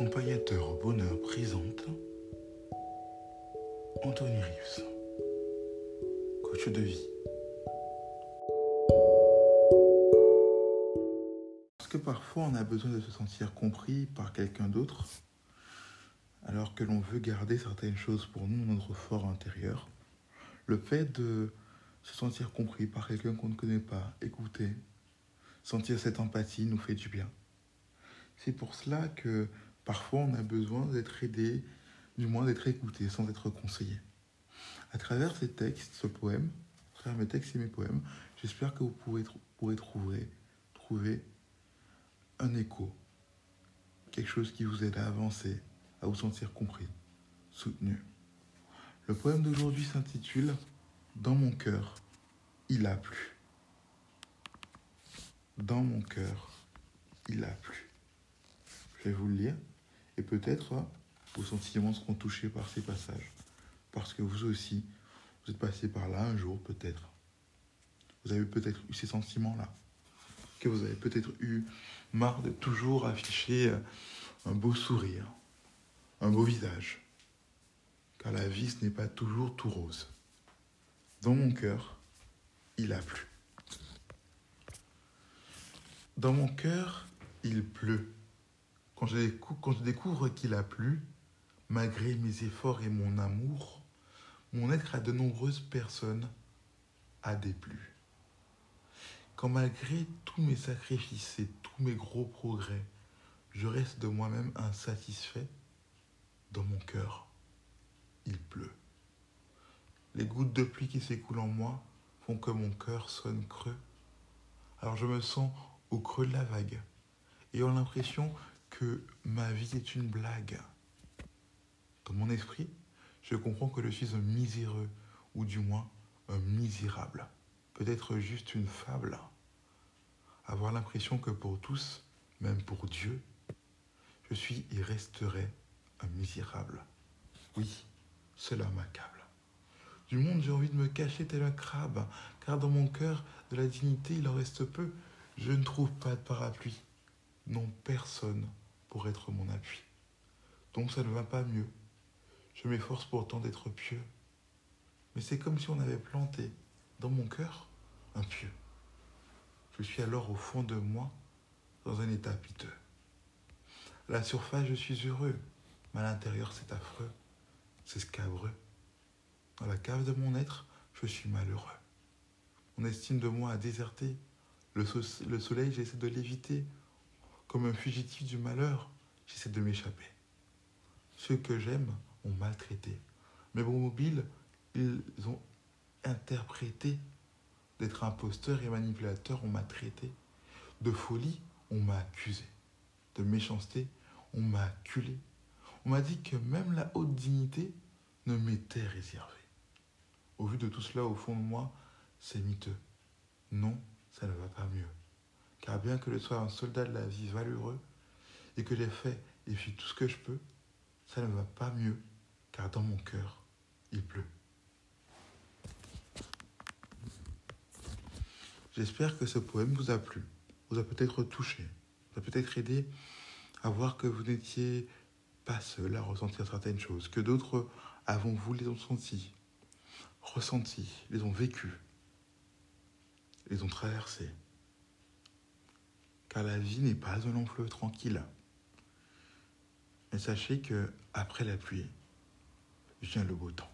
Accompagnateur au bonheur présente Anthony Rives, coach de vie. Parce que parfois on a besoin de se sentir compris par quelqu'un d'autre, alors que l'on veut garder certaines choses pour nous notre fort intérieur. Le fait de se sentir compris par quelqu'un qu'on ne connaît pas, écouter, sentir cette empathie nous fait du bien. C'est pour cela que Parfois, on a besoin d'être aidé, du moins d'être écouté sans être conseillé. À travers ces textes, ce poème, travers mes textes et mes poèmes, j'espère que vous pourrez, pourrez trouver, trouver un écho, quelque chose qui vous aide à avancer, à vous sentir compris, soutenu. Le poème d'aujourd'hui s'intitule Dans mon cœur, il a plu. Dans mon cœur, il a plu. Je vais vous le lire. Et peut-être vos sentiments seront touchés par ces passages. Parce que vous aussi, vous êtes passé par là un jour, peut-être. Vous avez peut-être eu ces sentiments-là. Que vous avez peut-être eu marre de toujours afficher un beau sourire, un beau visage. Car la vie, ce n'est pas toujours tout rose. Dans mon cœur, il a plu. Dans mon cœur, il pleut. Quand je, découvre, qu'il a plu, malgré mes efforts et mon amour, mon être à de nombreuses personnes a déplu. Quand malgré tous mes sacrifices et tous mes gros progrès, je reste de moi-même insatisfait, dans mon cœur, il pleut. Les gouttes de pluie qui s'écoulent en moi font que mon cœur sonne creux. Alors je me sens au creux de la vague, ayant l'impression ma vie est une blague. Dans mon esprit, je comprends que je suis un miséreux, ou du moins un misérable. Peut-être juste une fable. Avoir l'impression que pour tous, même pour Dieu, je suis et resterai un misérable. Oui, cela m'accable. Du monde, j'ai envie de me cacher tel un crabe, car dans mon cœur, de la dignité, il en reste peu. Je ne trouve pas de parapluie. Non, personne pour être mon appui. Donc ça ne va pas mieux. Je m'efforce pourtant d'être pieux. Mais c'est comme si on avait planté dans mon cœur un pieu. Je suis alors au fond de moi dans un état piteux. À la surface, je suis heureux, mais à l'intérieur, c'est affreux, c'est scabreux. Dans la cave de mon être, je suis malheureux. Mon estime de moi a déserté. Le, le soleil, j'essaie de l'éviter. Comme un fugitif du malheur, j'essaie de m'échapper. Ceux que j'aime ont maltraité. Mes bons mobiles, ils ont interprété d'être imposteur et manipulateur, on m'a traité. De folie, on m'a accusé. De méchanceté, on m'a acculé. On m'a dit que même la haute dignité ne m'était réservée. Au vu de tout cela, au fond de moi, c'est miteux. Non, ça ne va pas mieux. Car bien que je sois un soldat de la vie valeureux et que j'ai fait et fait tout ce que je peux, ça ne va pas mieux, car dans mon cœur, il pleut. J'espère que ce poème vous a plu, vous a peut-être touché, vous a peut-être aidé à voir que vous n'étiez pas seul à ressentir certaines choses, que d'autres avant vous les ont senties, ressenties, les ont vécues, les ont traversées car la vie n'est pas un long fleuve tranquille. Mais sachez que après la pluie vient le beau temps.